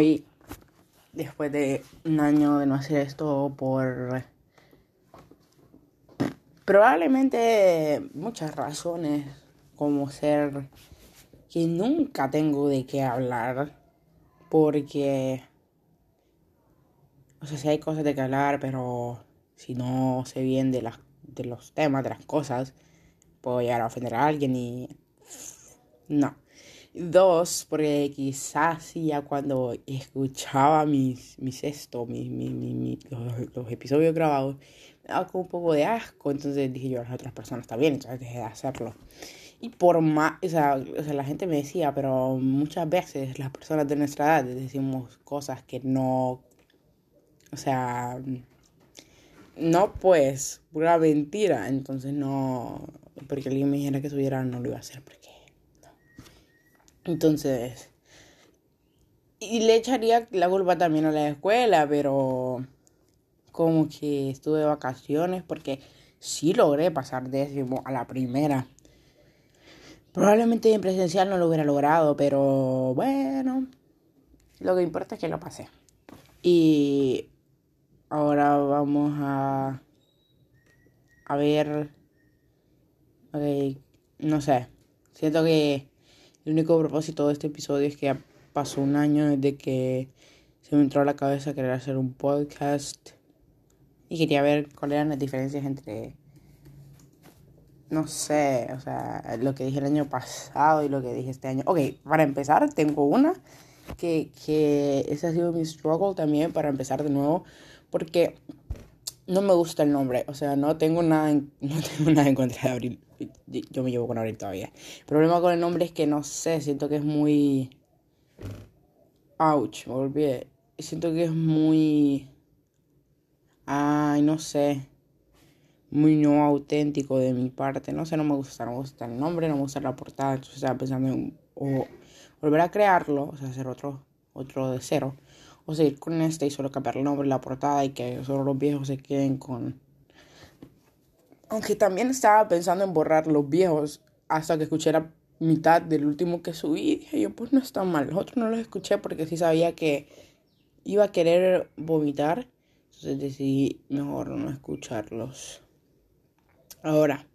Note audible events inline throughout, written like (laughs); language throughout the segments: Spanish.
Hoy, después de un año de no hacer esto por probablemente muchas razones, como ser que nunca tengo de qué hablar, porque, o sea, si hay cosas de qué hablar, pero si no sé bien de, las, de los temas, de las cosas, puedo llegar a ofender a alguien y no. Dos, porque quizás ya cuando escuchaba mis, mis esto, mis, mis, los, episodios grabados, me daba como un poco de asco. Entonces dije yo a las otras personas también, entonces dejé de hacerlo. Y por más, o sea, o sea, la gente me decía, pero muchas veces las personas de nuestra edad decimos cosas que no, o sea, no pues, pura mentira. Entonces no, porque alguien me dijera que subiera, no lo iba a hacer porque. Entonces, y le echaría la culpa también a la escuela, pero como que estuve de vacaciones porque sí logré pasar décimo a la primera. Probablemente en presencial no lo hubiera logrado, pero bueno, lo que importa es que lo pasé. Y ahora vamos a a ver Ok, no sé. Siento que el único propósito de este episodio es que ya pasó un año desde que se me entró a la cabeza querer hacer un podcast. Y quería ver cuáles eran las diferencias entre, no sé, o sea, lo que dije el año pasado y lo que dije este año. Ok, para empezar, tengo una que, que ese ha sido mi struggle también para empezar de nuevo. Porque no me gusta el nombre, o sea, no tengo nada en, (laughs) no tengo nada en contra de Abril. Yo me llevo con Abril todavía. El problema con el nombre es que no sé, siento que es muy ouch, me olvidé. Siento que es muy ay, no sé, muy no auténtico de mi parte. No sé, no me gusta, no me gusta el nombre, no me gusta la portada, entonces estaba pensando en volver a crearlo, o sea, hacer otro otro de cero o seguir con este y solo cambiar el nombre, la portada y que solo los viejos se queden con... Aunque también estaba pensando en borrar los viejos hasta que escuché la mitad del último que subí. Dije yo, pues no está mal. Los otros no los escuché porque sí sabía que iba a querer vomitar. Entonces decidí mejor no escucharlos. Ahora,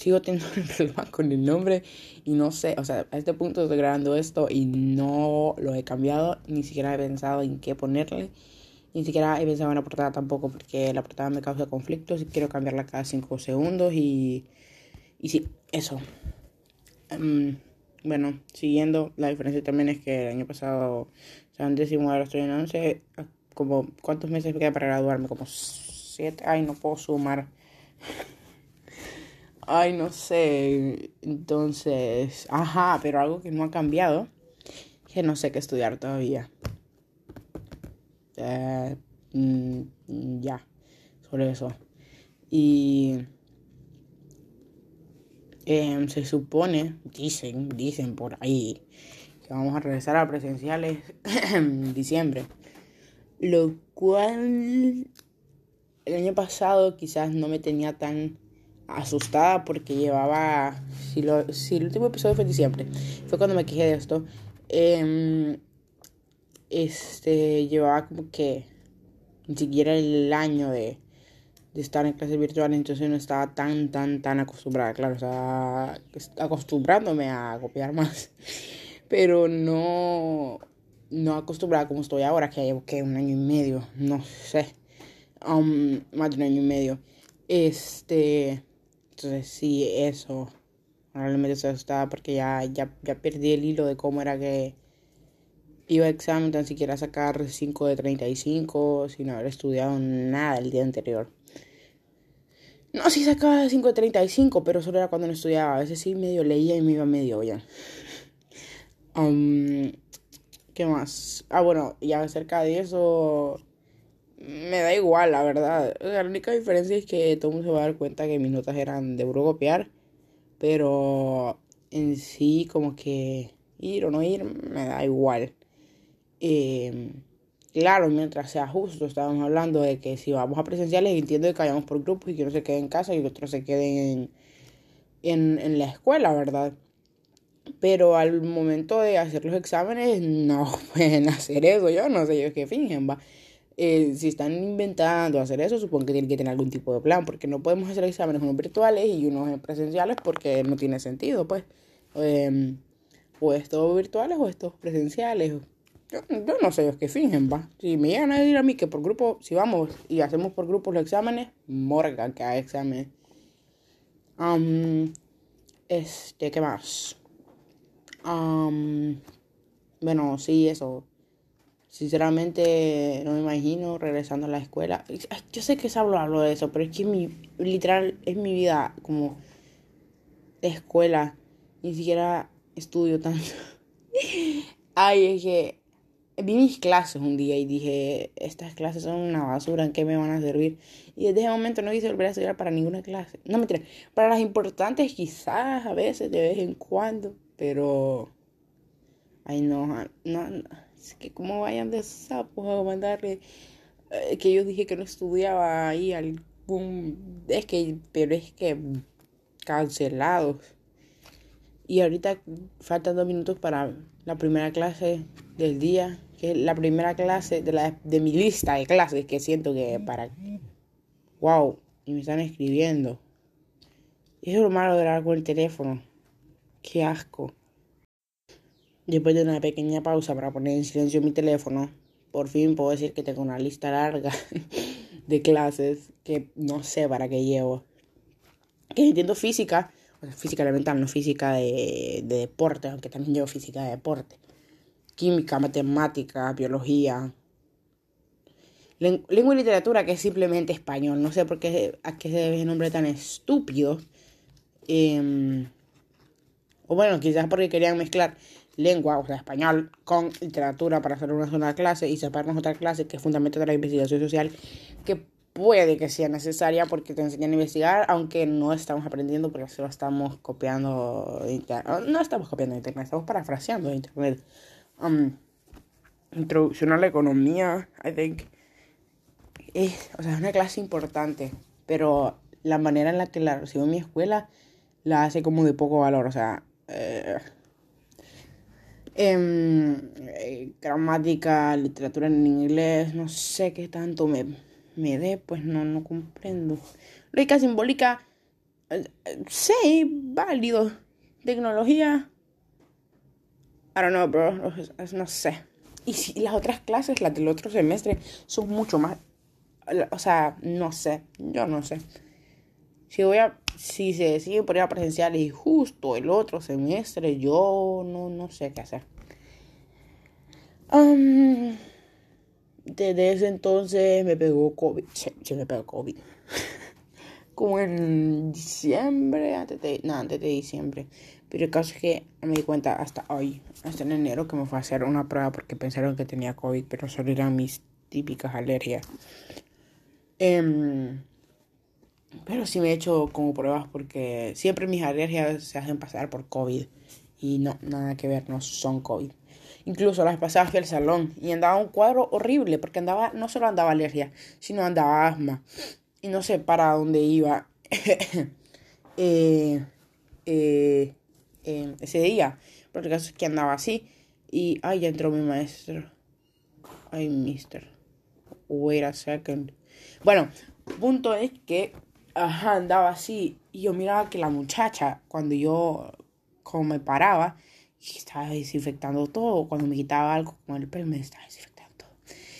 sigo teniendo (laughs) un problema con el nombre y no sé, o sea, a este punto estoy grabando esto y no lo he cambiado, ni siquiera he pensado en qué ponerle, ni siquiera he pensado en la portada tampoco porque la portada me causa conflictos y quiero cambiarla cada 5 segundos y, y sí, eso. Um, bueno, siguiendo, la diferencia también es que el año pasado, o sea, en décimo ahora estoy en 11, como, ¿cuántos meses me queda para graduarme? Como 7, ay, no puedo sumar. Ay, no sé. Entonces, ajá, pero algo que no ha cambiado, que no sé qué estudiar todavía. Eh, mm, ya, sobre eso. Y em, se supone, dicen, dicen por ahí, que vamos a regresar a presenciales (clears throat) en diciembre. Lo cual el año pasado quizás no me tenía tan asustada porque llevaba, si, lo, si el último episodio fue en diciembre, fue cuando me quejé de esto, eh, este, llevaba como que ni siquiera el año de, de estar en clases virtuales, entonces no estaba tan, tan, tan acostumbrada, claro, o acostumbrándome a copiar más, pero no, no acostumbrada como estoy ahora, que llevo que un año y medio, no sé, um, más de un año y medio. Este, entonces sí, eso. Realmente se asustaba porque ya, ya, ya perdí el hilo de cómo era que iba a examen, tan siquiera sacar 5 de 35 sin haber estudiado nada el día anterior. No, sí sacaba 5 de 35, pero solo era cuando no estudiaba. A veces sí medio leía y me iba medio ya. Um, ¿Qué más? Ah, bueno, ya acerca de eso, me da igual, la verdad. la única diferencia es que todo el mundo se va a dar cuenta que mis notas eran de puro copiar. Pero en sí, como que ir o no ir, me da igual. Em, claro, mientras sea justo, estábamos hablando de que si vamos a presenciales, entiendo que vayamos por grupos y que uno se quede en casa y que otros se queden en, en, en la escuela, ¿verdad? Pero al momento de hacer los exámenes no (laughs) pueden hacer eso. Yo no sé ellos qué fingen, va. Eh, si están inventando hacer eso, supongo que tienen que tener algún tipo de plan, porque no podemos hacer exámenes unos virtuales y unos presenciales porque no tiene sentido, pues. Eh, o estos virtuales o estos presenciales. Yo, no sé ellos qué fingen, va. Si me llegan a decir a mí que por grupo, si vamos y hacemos por grupos los exámenes, morga que hay exámenes. Este, ¿qué más? Bueno, sí, eso. Sinceramente, no me imagino regresando a la escuela. Yo sé que se hablo, hablo de eso, pero es que mi, literal, es mi vida como de escuela. Ni siquiera estudio tanto. (laughs) Ay, es que vi mis clases un día y dije, estas clases son una basura, ¿en qué me van a servir? Y desde ese momento no quise volver a estudiar para ninguna clase. No, mentira, para las importantes quizás a veces, de vez en cuando, pero... Ay, no, no es que como vayan de sapos a mandarle eh, que yo dije que no estudiaba ahí algún es que pero es que cancelados. Y ahorita faltan dos minutos para la primera clase del día que es la primera clase de la de mi lista de clases que siento que para wow y me están escribiendo. Es lo malo de hablar con el teléfono. Qué asco Después de una pequeña pausa para poner en silencio mi teléfono, por fin puedo decir que tengo una lista larga (laughs) de clases que no sé para qué llevo. Que entiendo física, o sea, física elemental, no física de, de deporte, aunque también llevo física de deporte. Química, matemática, biología. Lengua y literatura, que es simplemente español. No sé por qué a qué se debe el nombre tan estúpido. Eh, o bueno, quizás porque querían mezclar lengua, o sea, español, con literatura para hacer una sola clase y separarnos otra clase que es fundamento de la investigación social, que puede que sea necesaria porque te enseñan a investigar, aunque no estamos aprendiendo porque solo estamos copiando internet. No estamos copiando internet, estamos parafraseando internet. Um, introducción a la economía, I think. Es, o sea, es una clase importante, pero la manera en la que la recibo en mi escuela la hace como de poco valor, o sea, eh, eh, gramática, literatura en inglés, no sé qué tanto me, me dé, pues no, no comprendo. Lógica simbólica, eh, sí, válido. Tecnología, I don't know, bro, no sé. Y si las otras clases, las del otro semestre, son mucho más, o sea, no sé, yo no sé. Si voy a si se decide por ir a presencial y justo el otro semestre, yo no, no sé qué hacer. desde ese entonces me pegó COVID. Sí, me pegó COVID. (laughs) Como en diciembre, antes de, no, antes de diciembre. Pero el caso es que me di cuenta hasta hoy, hasta en enero, que me fue a hacer una prueba porque pensaron que tenía COVID, pero solo eran mis típicas alergias. Eh, pero sí me he hecho como pruebas porque siempre mis alergias se hacen pasar por COVID. Y no, nada que ver, no son COVID. Incluso las pasadas fui al salón y andaba un cuadro horrible porque andaba, no solo andaba alergia, sino andaba asma. Y no sé para dónde iba (laughs) eh, eh, ese día. Pero el caso es que andaba así. Y, ay, ya entró mi maestro. Ay, mister. Wait a second. Bueno, punto es que ajá, andaba así. Y yo miraba que la muchacha, cuando yo como me paraba, estaba desinfectando todo. Cuando me quitaba algo con el pelo, me estaba desinfectando todo.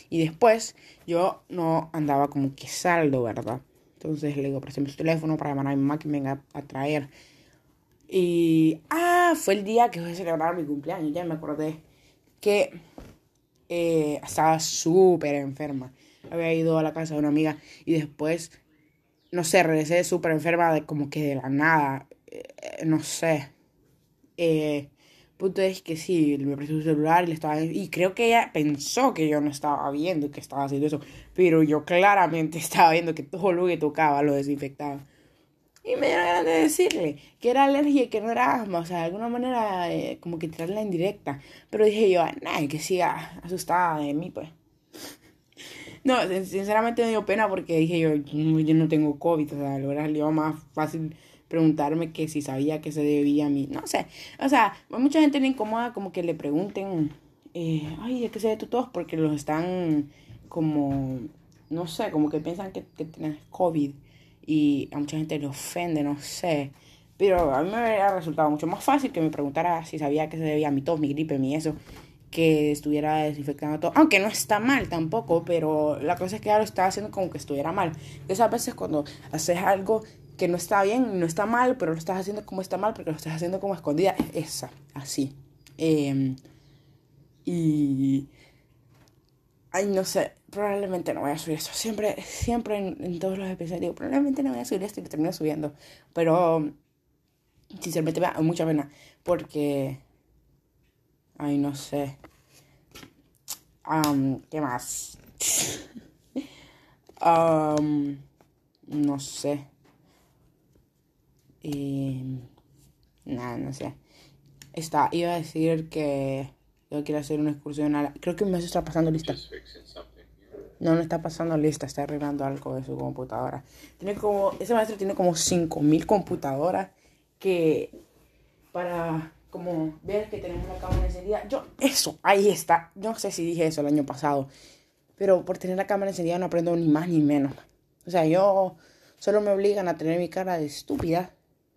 Y después yo no andaba como que saldo, ¿verdad? Entonces le digo, préstame su teléfono para llamar a mi mamá que me venga a traer. Y, ah, fue el día que voy a celebrar mi cumpleaños, ya me acordé. Que eh, estaba súper enferma. Había ido a la casa de una amiga y después no sé, regresé súper enferma de como que de la nada, eh, no sé. Eh, punto es que sí, me prestó su celular y le estaba y creo que ella pensó que yo no estaba viendo que estaba haciendo eso, pero yo claramente (laughs) estaba viendo que todo lo que tocaba lo desinfectaba. Y me dieron ganas de decirle que era alergia que no era asma, o sea, de alguna manera eh, como que tirarla en directa. Pero dije yo, nada, que siga asustada de mí, pues. No, sinceramente me dio pena porque dije yo, yo no tengo COVID, o sea, lo hubiera salido más fácil preguntarme que si sabía que se debía a mí. No sé. O sea, mucha gente le incomoda como que le pregunten, eh, ay, ¿de qué se debe tu tos? Porque los están como, no sé, como que piensan que, que tienes COVID y a mucha gente le ofende, no sé. Pero a mí me habría resultado mucho más fácil que me preguntara si sabía que se debía a mi tos, mi gripe, mi eso, que estuviera desinfectando todo. Aunque no está mal tampoco, pero la cosa es que ya lo estaba haciendo como que estuviera mal. Esas veces cuando haces algo que no está bien, no está mal, pero lo estás haciendo como está mal porque lo estás haciendo como escondida, esa, así. Em, y Ay, no sé, probablemente no voy a subir esto. Siempre, siempre en, todos los episodios probablemente no voy a subir esto y lo termino subiendo. Pero, sinceramente me da mucha pena. Porque, ay, no sé. Um, ¿Qué más? (laughs) um, no sé. Nada, no sé. Está, iba a decir que yo quiero hacer una excursión a la... Creo que me está pasando lista. No, no está pasando lista, está arreglando algo de su computadora. Tiene como, ese maestro tiene como 5000 computadoras que para como ver que tenemos la cámara encendida. Yo, eso, ahí está. Yo no sé si dije eso el año pasado. Pero por tener la cámara encendida no aprendo ni más ni menos. O sea, yo solo me obligan a tener mi cara de estúpida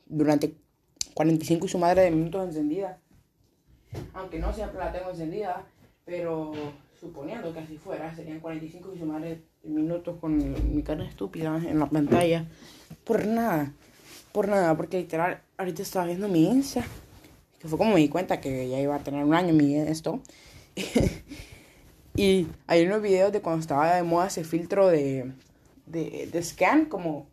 durante 45 y su madre de minutos encendida aunque no siempre la tengo encendida, pero suponiendo que así fuera, serían 45 y sumaré minutos con mi cara estúpida en la pantalla. Por nada, por nada, porque literal, ahorita estaba viendo mi Insta, que fue como me di cuenta que ya iba a tener un año mi esto. (laughs) y hay unos videos de cuando estaba de moda ese filtro de, de, scan, como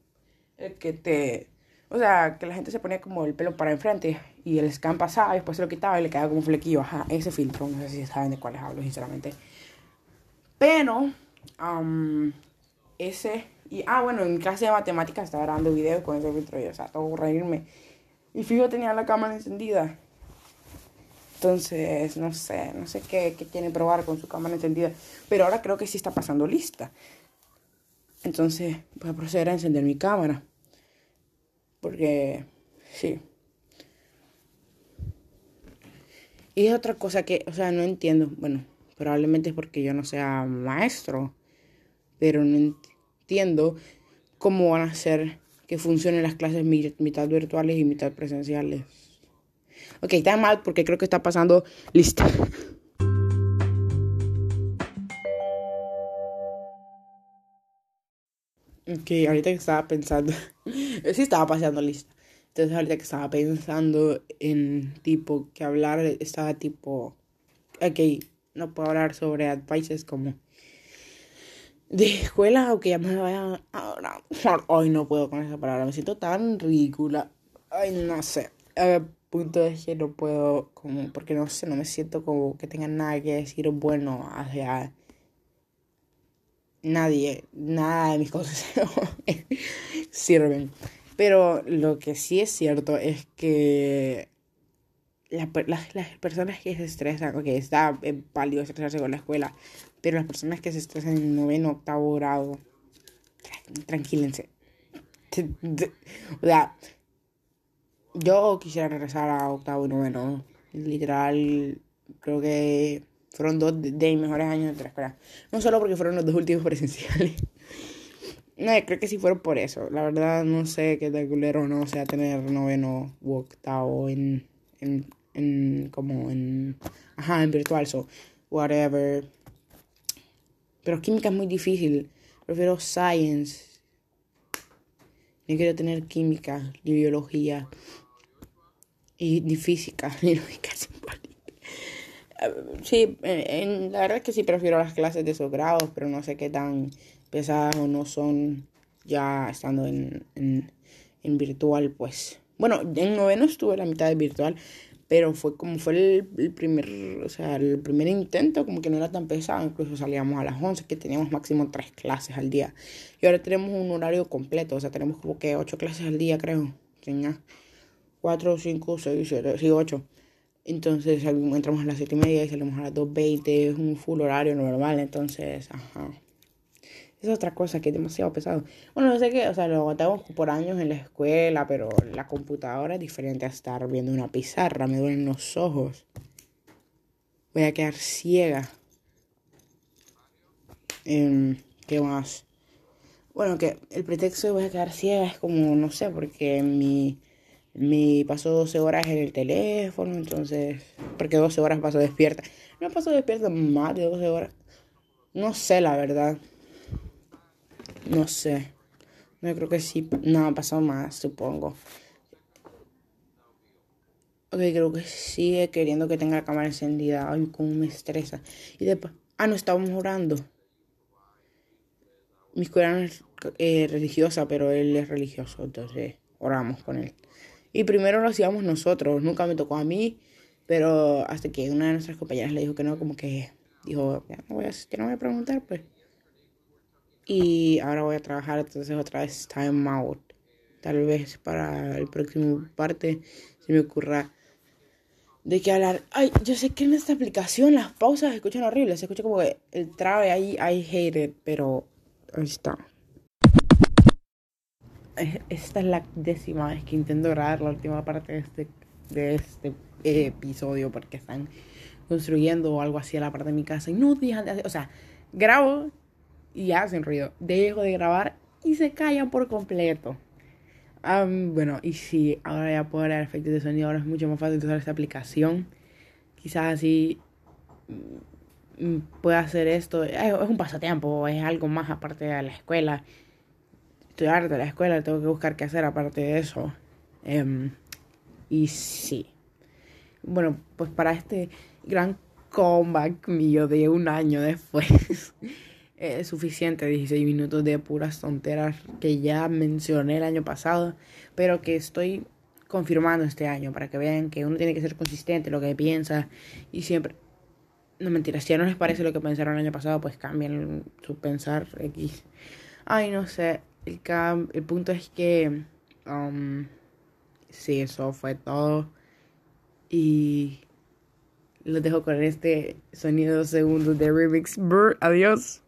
el que te o sea, que la gente se ponía como el pelo para enfrente y el scan pasaba y después se lo quitaba y le quedaba como un flequillo. Ajá, ese filtro, no sé si saben de cuáles hablo, sinceramente. Pero, ese. Y, ah, bueno, en clase de matemáticas estaba grabando videos con ese filtro y, o sea, todo reírme. Y fijo, tenía la cámara encendida. Entonces, no sé, no sé qué, qué quiere probar con su cámara encendida. Pero ahora creo que sí está pasando lista. Entonces, voy a proceder a encender mi cámara. Porque, sí. Y es otra cosa que, o sea, no entiendo. Bueno, probablemente es porque yo no sea maestro. Pero no entiendo cómo van a hacer que funcionen las clases mitad virtuales y mitad presenciales. Ok, está mal porque creo que está pasando lista. Ok, ahorita que estaba pensando, (laughs) sí estaba paseando lista. Entonces ahorita que estaba pensando en tipo que hablar, estaba tipo, ok, no puedo hablar sobre advices como de escuela o que ya me vayan ahora. Hoy no puedo con esa palabra, me siento tan ridícula. Ay, no sé. A punto de que no puedo, como, porque no sé, no me siento como que tenga nada que decir bueno hacia nadie, nada de mis (laughs) cosas sirven. Pero lo que sí es cierto es que las, las personas que se estresan, ok, está válido estresarse con la escuela, pero las personas que se estresan en noveno, octavo grado, tranquílense. (laughs) O sea, yo quisiera regresar a octavo y noveno. Literal, creo que fueron dos de, mis mejores años de la escuela. No solo porque fueron los dos últimos (laughs) presenciales. No, creo que sí fueron por eso. La verdad no sé qué tal culero no sea tener noveno u octavo en, en, en como en ajá, en virtual, so whatever. Pero química es muy difícil. Prefiero science. Yo quiero tener química y biología y, ni física, (laughs) ni lógica simbólica. Sí, en, la verdad es que sí prefiero las clases de esos grados, pero no sé qué tan pesadas o no son ya estando en, en, virtual, pues. Bueno, en noveno estuve la mitad de virtual, pero fue como fue el, primer, o sea, el primer intento, como que no era tan pesado, incluso salíamos a las 11, que teníamos máximo tres clases al día. Y ahora tenemos un horario completo, o sea, tenemos como que ocho clases al día, creo. 4, 5, 6, 7, 6, 8. Entonces entramos a las 7 y media y salimos a las 2.20, es un full horario normal, entonces, ajá. Es otra cosa que es demasiado pesado. Bueno, no sé qué o sea, lo aguantamos por años en la escuela, pero la computadora es diferente a estar viendo una pizarra, me duelen los ojos. Voy a quedar ciega. Em, ¿Qué más? Bueno, que el pretexto de voy a quedar ciega es como, no sé, porque mi mi paso 12 horas en el teléfono, entonces, porque 12 horas paso despierta. No paso despierta más de 12 horas. No sé, la verdad. No sé. No creo que sí. No, pasado más, supongo. Ok, creo que sigue queriendo que tenga la cámara encendida. Ay, cómo me estresa. Y después. Ah, no, estábamos orando. Mi escuela no es eh, religiosa, pero él es religioso. Entonces, oramos con él. Y primero lo hacíamos nosotros. Nunca me tocó a mí. Pero hasta que una de nuestras compañeras le dijo que no, como que dijo, no voy a, no voy a preguntar, pues. Y ahora voy a trabajar, entonces otra vez time out. Tal vez para el próximo parte se me ocurra de qué hablar. Ay, yo sé que en esta aplicación las pausas se escuchan horribles. Se escucha como que el trabe ahí, I hate it, pero ahí está. Esta es la décima vez que intento grabar la última parte de este, de este episodio porque están construyendo o algo así a la parte de mi casa y no dejan de hacer, o sea, grabo y hacen ruido. Dejo de grabar y se callan por completo. bueno, y si ahora ya puedo dar efectos de sonido, ahora es mucho más fácil usar esta aplicación. Quizás así mm, mm, pueda hacer esto. Es un pasatiempo, es algo más aparte de la escuela. Estoy harta de la escuela, tengo que buscar qué hacer aparte de eso. Em, y sí. Bueno, pues para este gran comeback mío de un año después. es (laughs) suficiente 16 minutos de puras tonteras que ya mencioné el año pasado, pero que estoy confirmando este año para que vean que uno tiene que ser consistente lo que piensa y siempre no mentiras, si ya no les parece lo que pensaron el año pasado, pues cambien su pensar X. Ay, no sé, el, el punto es que um, sí, eso fue todo y los dejo con este sonido segundos de remix. Brr, adiós.